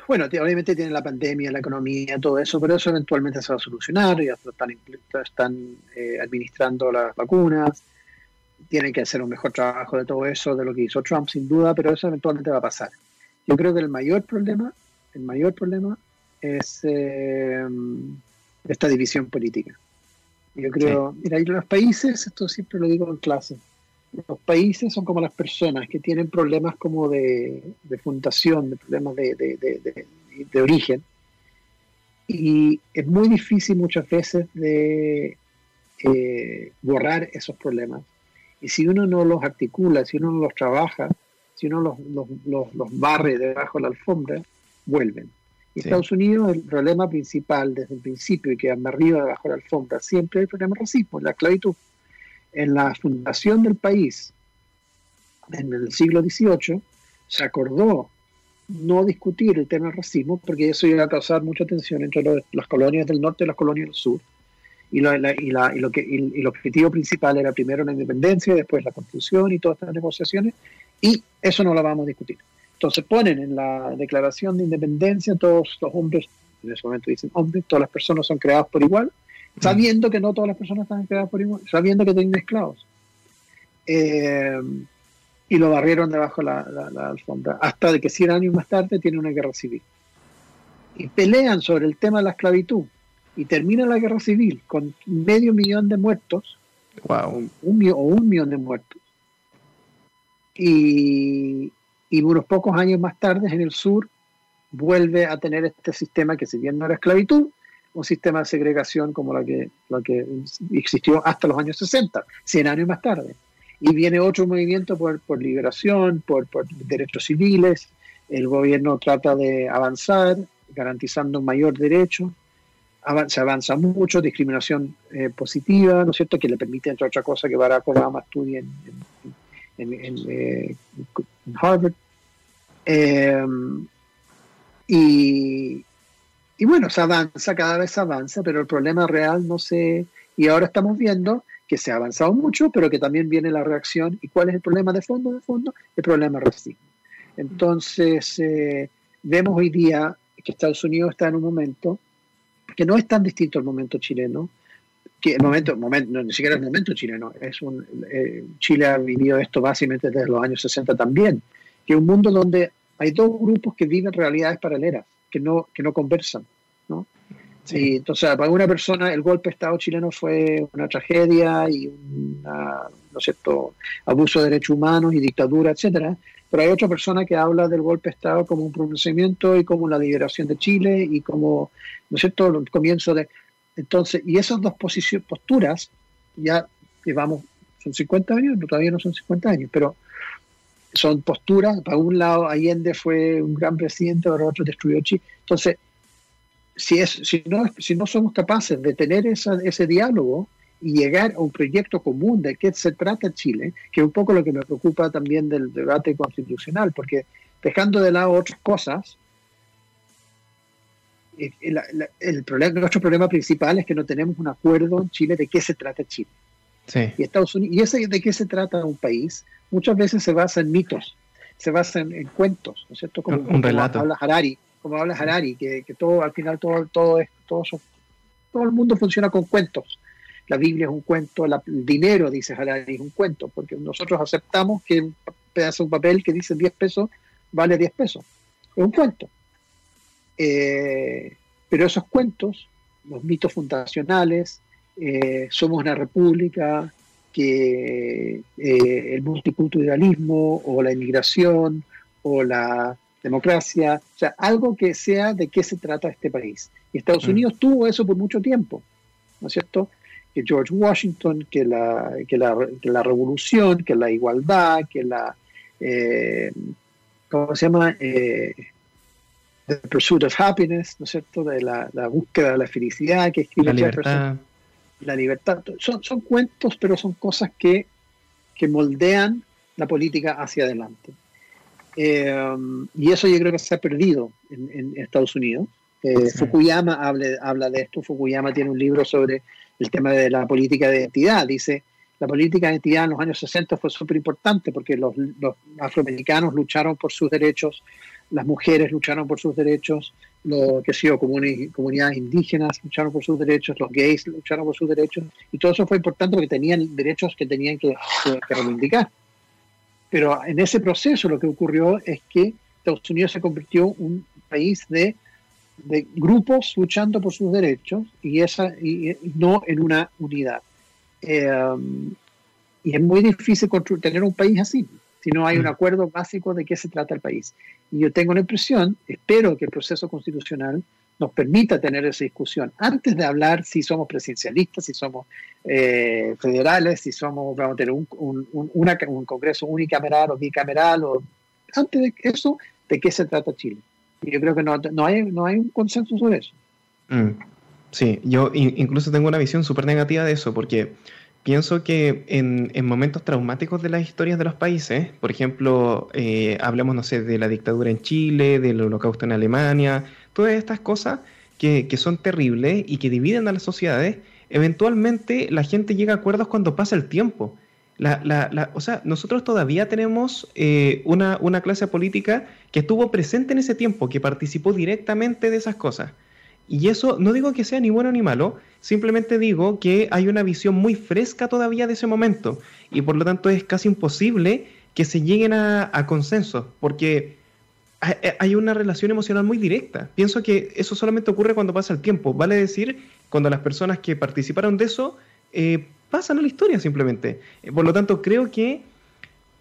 Bueno, obviamente tiene la pandemia, la economía, todo eso, pero eso eventualmente se va a solucionar, ya están, están eh, administrando las vacunas, tienen que hacer un mejor trabajo de todo eso, de lo que hizo Trump, sin duda, pero eso eventualmente va a pasar. Yo creo que el mayor problema, el mayor problema es eh, esta división política. Yo creo, mira, y los países, esto siempre lo digo en clase, los países son como las personas que tienen problemas como de, fundación, de problemas de, origen. Y es muy difícil muchas veces de eh, borrar esos problemas. Y si uno no los articula, si uno no los trabaja, si uno los, los, barre debajo de la alfombra, vuelven. Y Estados Unidos, el problema principal desde el principio y que anda arriba debajo de la alfombra, siempre es el problema del racismo, la esclavitud en la fundación del país, en el siglo XVIII, se acordó no discutir el tema del racismo porque eso iba a causar mucha tensión entre las colonias del norte y las colonias del sur. Y, lo, que, el objetivo principal era primero la independencia, después la constitución y todas estas negociaciones, y eso no lo vamos a discutir. Entonces ponen en la declaración de independencia todos los hombres en ese momento dicen hombres, todas las personas son creadas por igual, sabiendo que no todas las personas están creadas por igual, sabiendo que tienen esclavos. Eh, y lo barrieron debajo de la, alfombra, hasta de que 100 años más tarde tiene una guerra civil. Y pelean sobre el tema de la esclavitud, y termina la guerra civil con medio millón de muertos, wow. un, o un millón de muertos. Y, y unos pocos años más tarde en el sur vuelve a tener este sistema que si bien no era esclavitud, un sistema de segregación como la que, la que existió hasta los años 60, 100 años más tarde. Y viene otro movimiento por, por liberación, por, por, derechos civiles, el gobierno trata de avanzar, garantizando mayor derecho, se avanza mucho, discriminación eh, positiva, ¿no es cierto?, que le permite, entre otras cosas, que Barack Obama estudie en, en, eh, Harvard. Em, y, y, bueno, se avanza, cada vez avanza, pero el problema real no se... Y ahora estamos viendo que se ha avanzado mucho, pero que también viene la reacción. ¿Y cuál es el problema de fondo? De fondo, el problema racismo. Entonces, eh, vemos hoy día que Estados Unidos está en un momento que no es tan distinto al momento chileno, que el momento, momento no, ni siquiera el momento chileno, es un, eh, Chile ha vivido esto básicamente desde los años 60 también, que es un mundo donde hay dos grupos que viven realidades paralelas, que no, que no conversan, ¿no? Sí. entonces, para una persona el golpe de Estado chileno fue una tragedia y un ¿no cierto? abuso de derechos humanos y dictadura, etcétera. Pero hay otra persona que habla del golpe de Estado como un pronunciamiento y como la liberación de Chile y como, ¿no es cierto?, el comienzo de, entonces, y esas dos posturas, ya llevamos, son 50 años, no, todavía no son 50 años, pero son posturas, para un lado Allende fue un gran presidente, para otro destruyó Chile. Entonces, si, es, si, no, si no somos capaces de tener esa, ese diálogo y llegar a un proyecto común de qué se trata Chile, que es un poco lo que me preocupa también del debate constitucional, porque dejando de lado otras cosas, el, problema, nuestro problema principal es que no tenemos un acuerdo en Chile de qué se trata Chile. Y Estados Unidos, y ese de qué se trata un país, muchas veces se basa en mitos, se basa en, cuentos, ¿no es cierto? Como, un relato. habla Harari, como habla Harari, que, que, todo, al final todo, todo, es, todo, todo el mundo funciona con cuentos. La Biblia es un cuento, el dinero, dice Harari, es un cuento, porque nosotros aceptamos que un pedazo de papel que dice 10 pesos vale 10 pesos. Es un cuento. Eh, pero esos cuentos, los mitos fundacionales, eh, somos una república, que eh, el multiculturalismo o la inmigración o la democracia, o sea, algo que sea de qué se trata este país. Y Estados mm. Unidos tuvo eso por mucho tiempo, ¿no es cierto? Que George Washington, que la, que la, la revolución, que la igualdad, que la, ¿cómo se llama? The Pursuit of Happiness, ¿no es cierto? De la, búsqueda de la felicidad que escribe la libertad. La libertad. Son, son cuentos, pero son cosas que, que moldean la política hacia adelante. Eh, y eso yo creo que se ha perdido en, Estados Unidos. Eh, Fukuyama habla, habla de esto. Fukuyama tiene un libro sobre el tema de la política de identidad. Dice, la política de identidad en los años 60 fue súper importante porque los, los, afroamericanos lucharon por sus derechos, las mujeres lucharon por sus derechos, los que sido comunidades indígenas lucharon por sus derechos, los gays lucharon por sus derechos, y todo eso fue importante porque tenían derechos que tenían que, reivindicar. Pero en ese proceso lo que ocurrió es que Estados Unidos se convirtió en un país de, de grupos luchando por sus derechos y, esa, y, no en una unidad. Eh, y es muy difícil tener un país así si no hay un mm. acuerdo básico de qué se trata el país. Y yo tengo la impresión, espero que el proceso constitucional nos permita tener esa discusión antes de hablar si somos presidencialistas, si somos eh, federales, si somos, vamos a tener un, un, un, Congreso unicameral o bicameral, o antes de eso, de qué se trata Chile. Y yo creo que no, no, hay, no hay un consenso sobre eso. Mm. Sí, yo incluso tengo una visión súper negativa de eso, porque Pienso que en, momentos traumáticos de las historias de los países, por ejemplo, eh, hablamos, no sé, de la dictadura en Chile, del holocausto en Alemania, todas estas cosas que, son terribles y que dividen a las sociedades, eventualmente la gente llega a acuerdos cuando pasa el tiempo. o sea, nosotros todavía tenemos eh, una, una clase política que estuvo presente en ese tiempo, que participó directamente de esas cosas. Y eso no digo que sea ni bueno ni malo, simplemente digo que hay una visión muy fresca todavía de ese momento y por lo tanto es casi imposible que se lleguen a, a consensos, porque hay una relación emocional muy directa. Pienso que eso solamente ocurre cuando pasa el tiempo. Vale decir, cuando las personas que participaron de eso eh, pasan a la historia simplemente. Por lo tanto, creo que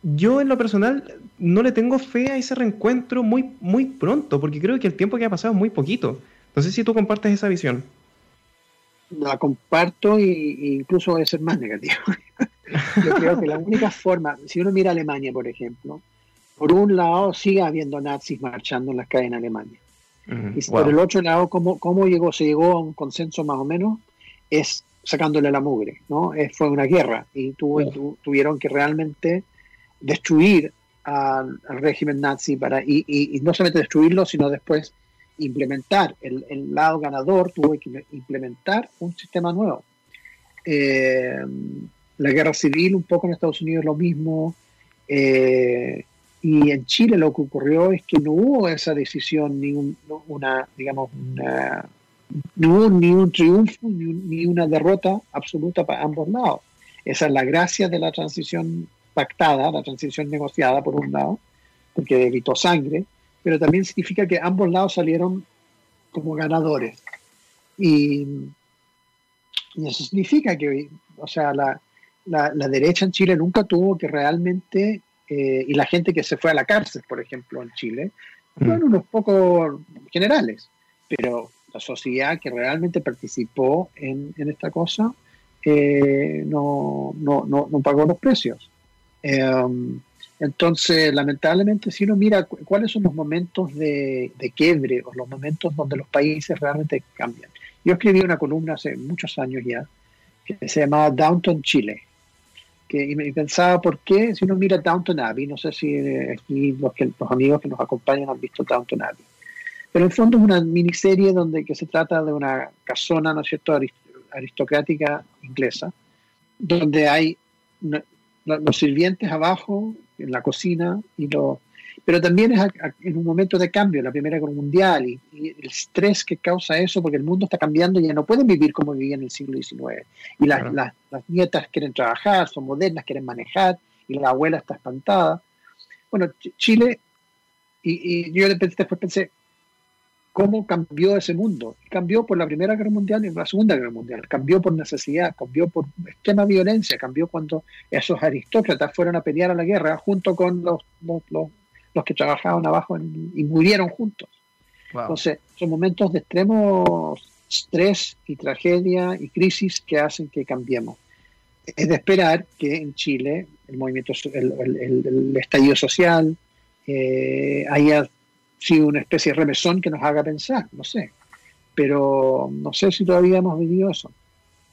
yo en lo personal no le tengo fe a ese reencuentro muy, muy pronto, porque creo que el tiempo que ha pasado es muy poquito. No sé si tú compartes esa visión. La comparto e incluso voy a ser más negativo. yo creo que la única forma, si uno mira Alemania, por ejemplo, por un lado sigue habiendo nazis marchando en las calles en Alemania. y por el otro lado, ¿cómo, ¿cómo, llegó? Se llegó a un consenso más o menos, es sacándole la mugre, ¿no? fue una guerra y tuvieron que realmente destruir al, régimen nazi para, y, no solamente destruirlo, sino después implementar. El, lado ganador tuvo que implementar un sistema nuevo. Eh, la guerra civil, un poco en Estados Unidos lo mismo. Eh, y en Chile lo que ocurrió es que no hubo esa decisión, ni una, digamos, no hubo ni un triunfo ni, una derrota absoluta para ambos lados. Esa es la gracia de la transición pactada, la transición negociada por un lado, porque evitó sangre, pero también significa que ambos lados salieron como ganadores. Y, eso significa que, o sea, la, la derecha en Chile nunca tuvo que realmente eh, y la gente que se fue a la cárcel, por ejemplo, en Chile, mm. fueron unos pocos generales, pero la sociedad que realmente participó en, esta cosa eh, no, no, no, pagó los precios. Em, entonces, lamentablemente, si uno mira cuáles son los momentos de, de, quiebre o los momentos donde los países realmente cambian. Yo escribí una columna hace muchos años ya que se llamaba Downtown Chile, y pensaba por qué, si uno mira Downton Abbey, no sé si eh, los, que, los amigos que nos acompañan han visto Downton Abbey, pero en el fondo es una miniserie donde que se trata de una casona, ¿no es cierto?, aristocrática inglesa, donde hay los sirvientes abajo, en la cocina, y los pero también es en un momento de cambio, la Primera Guerra Mundial, y, el estrés que causa eso, porque el mundo está cambiando y ya no pueden vivir como vivían en el siglo XIX. Y las, las, nietas quieren trabajar, son modernas, quieren manejar, y la abuela está espantada. Bueno, Chile, y, yo después pensé, ¿cómo cambió ese mundo? Cambió por la Primera Guerra Mundial y la Segunda Guerra Mundial, cambió por necesidad, cambió por extrema violencia, cambió cuando esos aristócratas fueron a pelear a la guerra junto con los, los los que trabajaban abajo y murieron juntos. Entonces, son momentos de extremo estrés y tragedia y crisis que hacen que cambiemos. Es de esperar que en Chile el movimiento, el, estallido social eh, haya sido una especie de remesón que nos haga pensar, no sé. Pero no sé si todavía hemos vivido eso.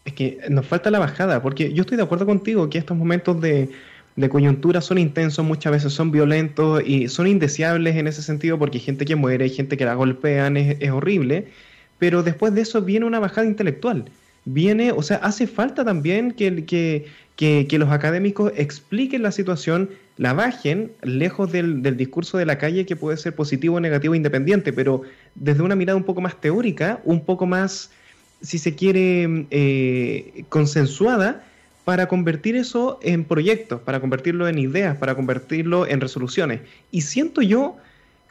Es que nos falta la bajada, porque yo estoy de acuerdo contigo que estos momentos de, de coyuntura son intensos, muchas veces son violentos y son indeseables en ese sentido porque hay gente que muere, hay gente que la golpean, es, horrible, pero después de eso viene una bajada intelectual. Viene, o sea, hace falta también que, que, que, los académicos expliquen la situación, la bajen lejos del, del, discurso de la calle que puede ser positivo, negativo, independiente, pero desde una mirada un poco más teórica, un poco más, si se quiere, eh, consensuada, para convertir eso en proyectos, para convertirlo en ideas, para convertirlo en resoluciones. Y siento yo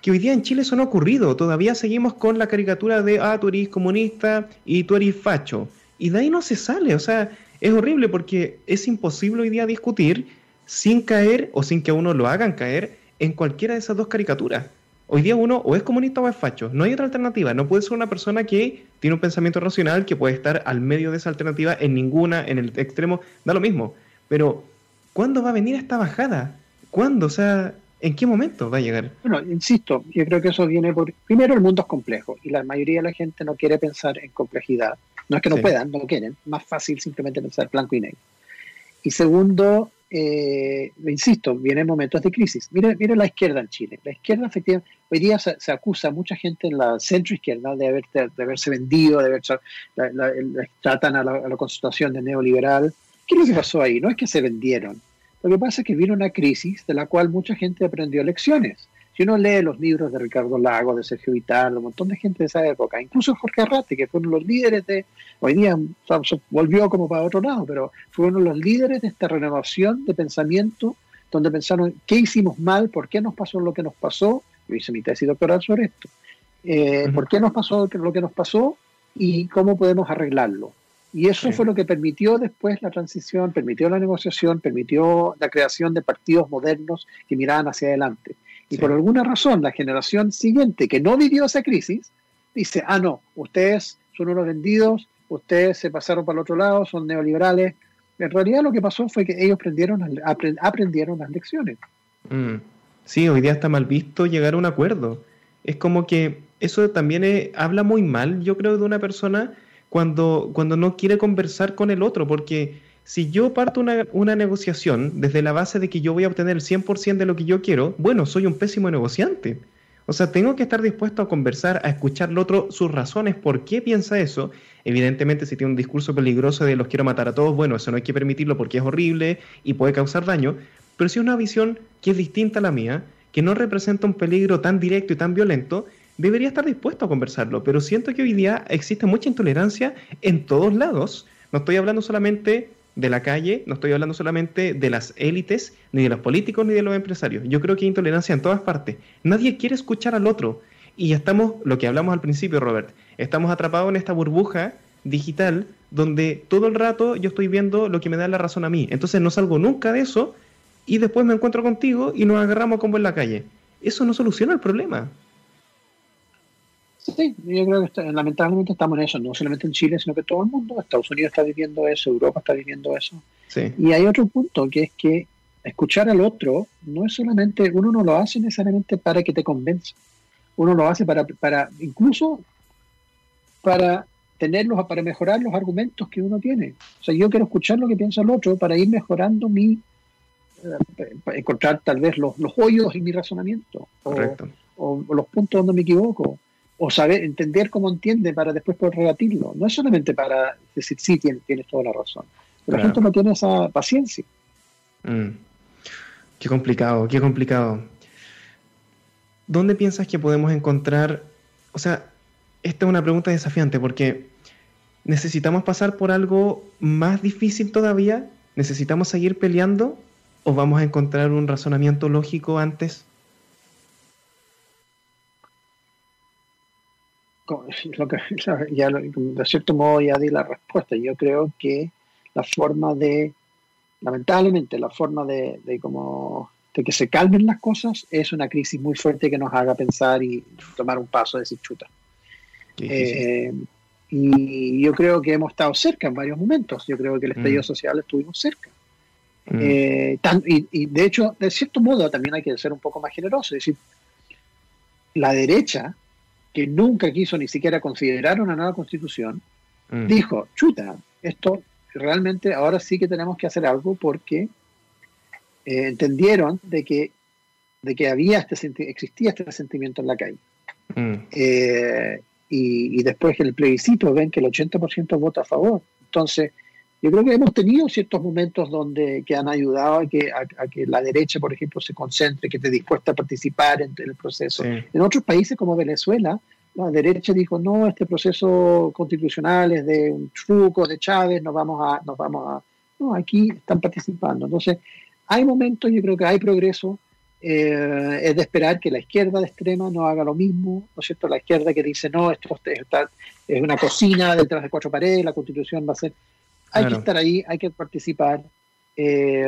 que hoy día en Chile eso no ha ocurrido. Todavía seguimos con la caricatura de, ah, tú eres comunista y tú eres facho. Y de ahí no se sale. O sea, es horrible porque es imposible hoy día discutir sin caer o sin que a uno lo hagan caer en cualquiera de esas dos caricaturas. Hoy día uno o es comunista o es facho. No hay otra alternativa. No puede ser una persona que tiene un pensamiento racional que puede estar al medio de esa alternativa en ninguna, en el extremo. Da lo mismo. Pero, ¿cuándo va a venir esta bajada? ¿Cuándo? O sea, ¿en qué momento va a llegar? Bueno, insisto, yo creo que eso viene por... Primero, el mundo es complejo y la mayoría de la gente no quiere pensar en complejidad. No es que no puedan, no quieren. Más fácil simplemente pensar blanco y negro. Y segundo, eh, insisto, vienen momentos de crisis. Mire, mire la izquierda en Chile. La izquierda, efectivamente, hoy día se, acusa a mucha gente en la centro izquierda de, haber, de, haberse vendido, de haber, la, tratan a la, a la constitución de neoliberal. ¿Qué es lo que pasó ahí? No es que se vendieron. Lo que pasa es que vino una crisis de la cual mucha gente aprendió lecciones. Si uno lee los libros de Ricardo Lago, de Sergio Vital, un montón de gente de esa época, incluso Jorge Arrate, que fueron los líderes de, hoy día volvió como para otro lado, pero fueron los líderes de esta renovación de pensamiento, donde pensaron qué hicimos mal, por qué nos pasó lo que nos pasó, yo hice mi tesis doctoral sobre esto, eh, por qué nos pasó lo que nos pasó y cómo podemos arreglarlo. Y eso fue lo que permitió después la transición, permitió la negociación, permitió la creación de partidos modernos que miraban hacia adelante. Y por alguna razón, la generación siguiente que no vivió esa crisis, dice, ah, no, ustedes son unos vendidos, ustedes se pasaron para el otro lado, son neoliberales. En realidad lo que pasó fue que ellos aprendieron, aprendieron las lecciones. Mm. Sí, hoy día está mal visto llegar a un acuerdo. Es como que eso también habla muy mal, yo creo, de una persona cuando, cuando no quiere conversar con el otro, porque si yo parto una, una negociación desde la base de que yo voy a obtener el 100% de lo que yo quiero, bueno, soy un pésimo negociante. O sea, tengo que estar dispuesto a conversar, a escuchar al otro sus razones, por qué piensa eso. Evidentemente, si tiene un discurso peligroso de los quiero matar a todos, bueno, eso no hay que permitirlo porque es horrible y puede causar daño. Pero si es una visión que es distinta a la mía, que no representa un peligro tan directo y tan violento, debería estar dispuesto a conversarlo, pero siento que hoy día existe mucha intolerancia en todos lados. No estoy hablando solamente de la calle, no estoy hablando solamente de las élites, ni de los políticos, ni de los empresarios. Yo creo que hay intolerancia en todas partes. Nadie quiere escuchar al otro. Y estamos, lo que hablamos al principio, Robert, estamos atrapados en esta burbuja digital donde todo el rato yo estoy viendo lo que me da la razón a mí. Entonces no salgo nunca de eso y después me encuentro contigo y nos agarramos como en la calle. Eso no soluciona el problema. Sí, yo creo que lamentablemente estamos en eso, no solamente en Chile, sino que todo el mundo, Estados Unidos está viviendo eso, Europa está viviendo eso. Y hay otro punto que es que escuchar al otro no es solamente, uno no lo hace necesariamente para que te convenza, uno lo hace para, para incluso para tenerlos, para mejorar los argumentos que uno tiene. O sea, yo quiero escuchar lo que piensa el otro para ir mejorando mi, eh, encontrar tal vez los, los hoyos en mi razonamiento o los puntos donde me equivoco o saber, entender cómo entiende para después poder rebatirlo. No es solamente para decir, sí, tienes, tienes toda la razón. Pero la gente no tiene esa paciencia. Mm. Qué complicado, qué complicado. ¿Dónde piensas que podemos encontrar, o sea, esta es una pregunta desafiante porque necesitamos pasar por algo más difícil todavía, necesitamos seguir peleando o vamos a encontrar un razonamiento lógico antes lo que, ya de cierto modo ya di la respuesta. Yo creo que la forma de, lamentablemente, la forma de, de como de que se calmen las cosas es una crisis muy fuerte que nos haga pensar y tomar un paso de decir chuta. Eh, y yo creo que hemos estado cerca en varios momentos. Yo creo que el estallido mm. social estuvimos cerca. Mm. Eh, y, y, de hecho, de cierto modo, también hay que ser un poco más generoso. Es decir, la derecha que nunca quiso ni siquiera considerar una nueva constitución, mm. dijo, chuta, esto realmente ahora sí que tenemos que hacer algo porque eh, entendieron de que, de que había este, existía este sentimiento en la calle. Mm. Eh, y, y, después el plebiscito ven que el 80% vota a favor. Entonces, yo creo que hemos tenido ciertos momentos donde que han ayudado a que, a, que la derecha, por ejemplo, se concentre, que esté dispuesta a participar en, el proceso. En otros países como Venezuela, la derecha dijo, no, este proceso constitucional es de un truco de Chávez, nos vamos a... Nos vamos a no, aquí están participando. Entonces, hay momentos, yo creo que hay progreso, eh, es de esperar que la izquierda de extrema no haga lo mismo, ¿no es cierto? La izquierda que dice, no, esto es una cocina detrás de cuatro paredes, la constitución va a ser hay que estar ahí, hay que participar. Eh,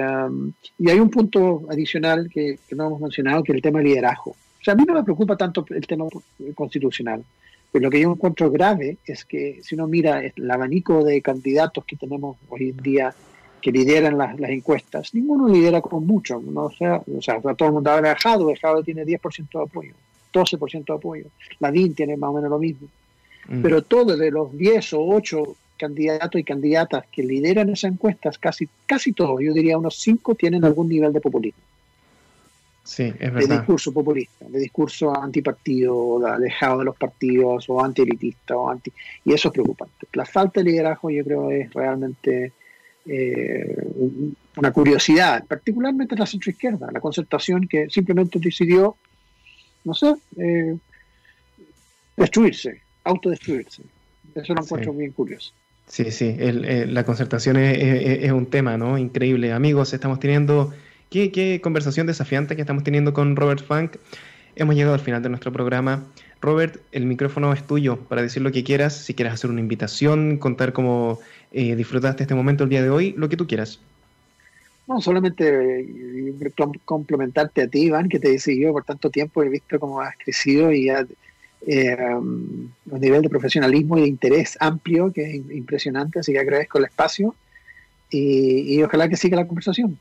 y hay un punto adicional que, no hemos mencionado, que es el tema del liderazgo. O sea, a mí no me preocupa tanto el tema constitucional, pero lo que yo encuentro grave es que si uno mira el abanico de candidatos que tenemos hoy en día que lideran las, encuestas, ninguno lidera con mucho. ¿no? O, sea, o sea, todo el mundo habla de Jado, Jado tiene 10% de apoyo, 12% de apoyo, la DIN tiene más o menos lo mismo. Mm. Pero todos de los 10 o 8 candidatos y candidatas que lideran esas encuestas, casi, casi todos, yo diría unos cinco, tienen algún nivel de populismo. Sí, es verdad. De discurso populista, de discurso antipartido, alejado de los partidos o antielitista. O anti, y eso es preocupante. La falta de liderazgo yo creo es realmente eh, una curiosidad, particularmente la centroizquierda, la concertación que simplemente decidió no sé, eh, destruirse, autodestruirse. Eso lo encuentro bien curioso. Sí, sí, la concertación es, un tema, ¿no? Increíble. Amigos, estamos teniendo, qué, qué conversación desafiante que estamos teniendo con Robert Funk. Hemos llegado al final de nuestro programa. Robert, el micrófono es tuyo para decir lo que quieras, si quieres hacer una invitación, contar cómo eh, disfrutaste este momento el día de hoy, lo que tú quieras. No, solamente eh, complementarte a ti, Iván, que te he seguido por tanto tiempo, he visto cómo has crecido y has, eh, un nivel de profesionalismo y de interés amplio que es impresionante, así que agradezco el espacio y, ojalá que siga la conversación.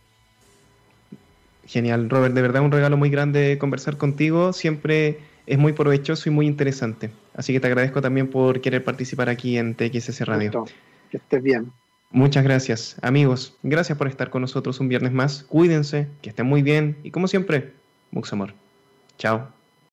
Genial, Robert, de verdad un regalo muy grande conversar contigo, siempre es muy provechoso y muy interesante, así que te agradezco también por querer participar aquí en TXS Radio. Que estés bien. Muchas gracias, amigos. Gracias por estar con nosotros un viernes más. Cuídense, que estén muy bien y como siempre, mucho amor. Chao.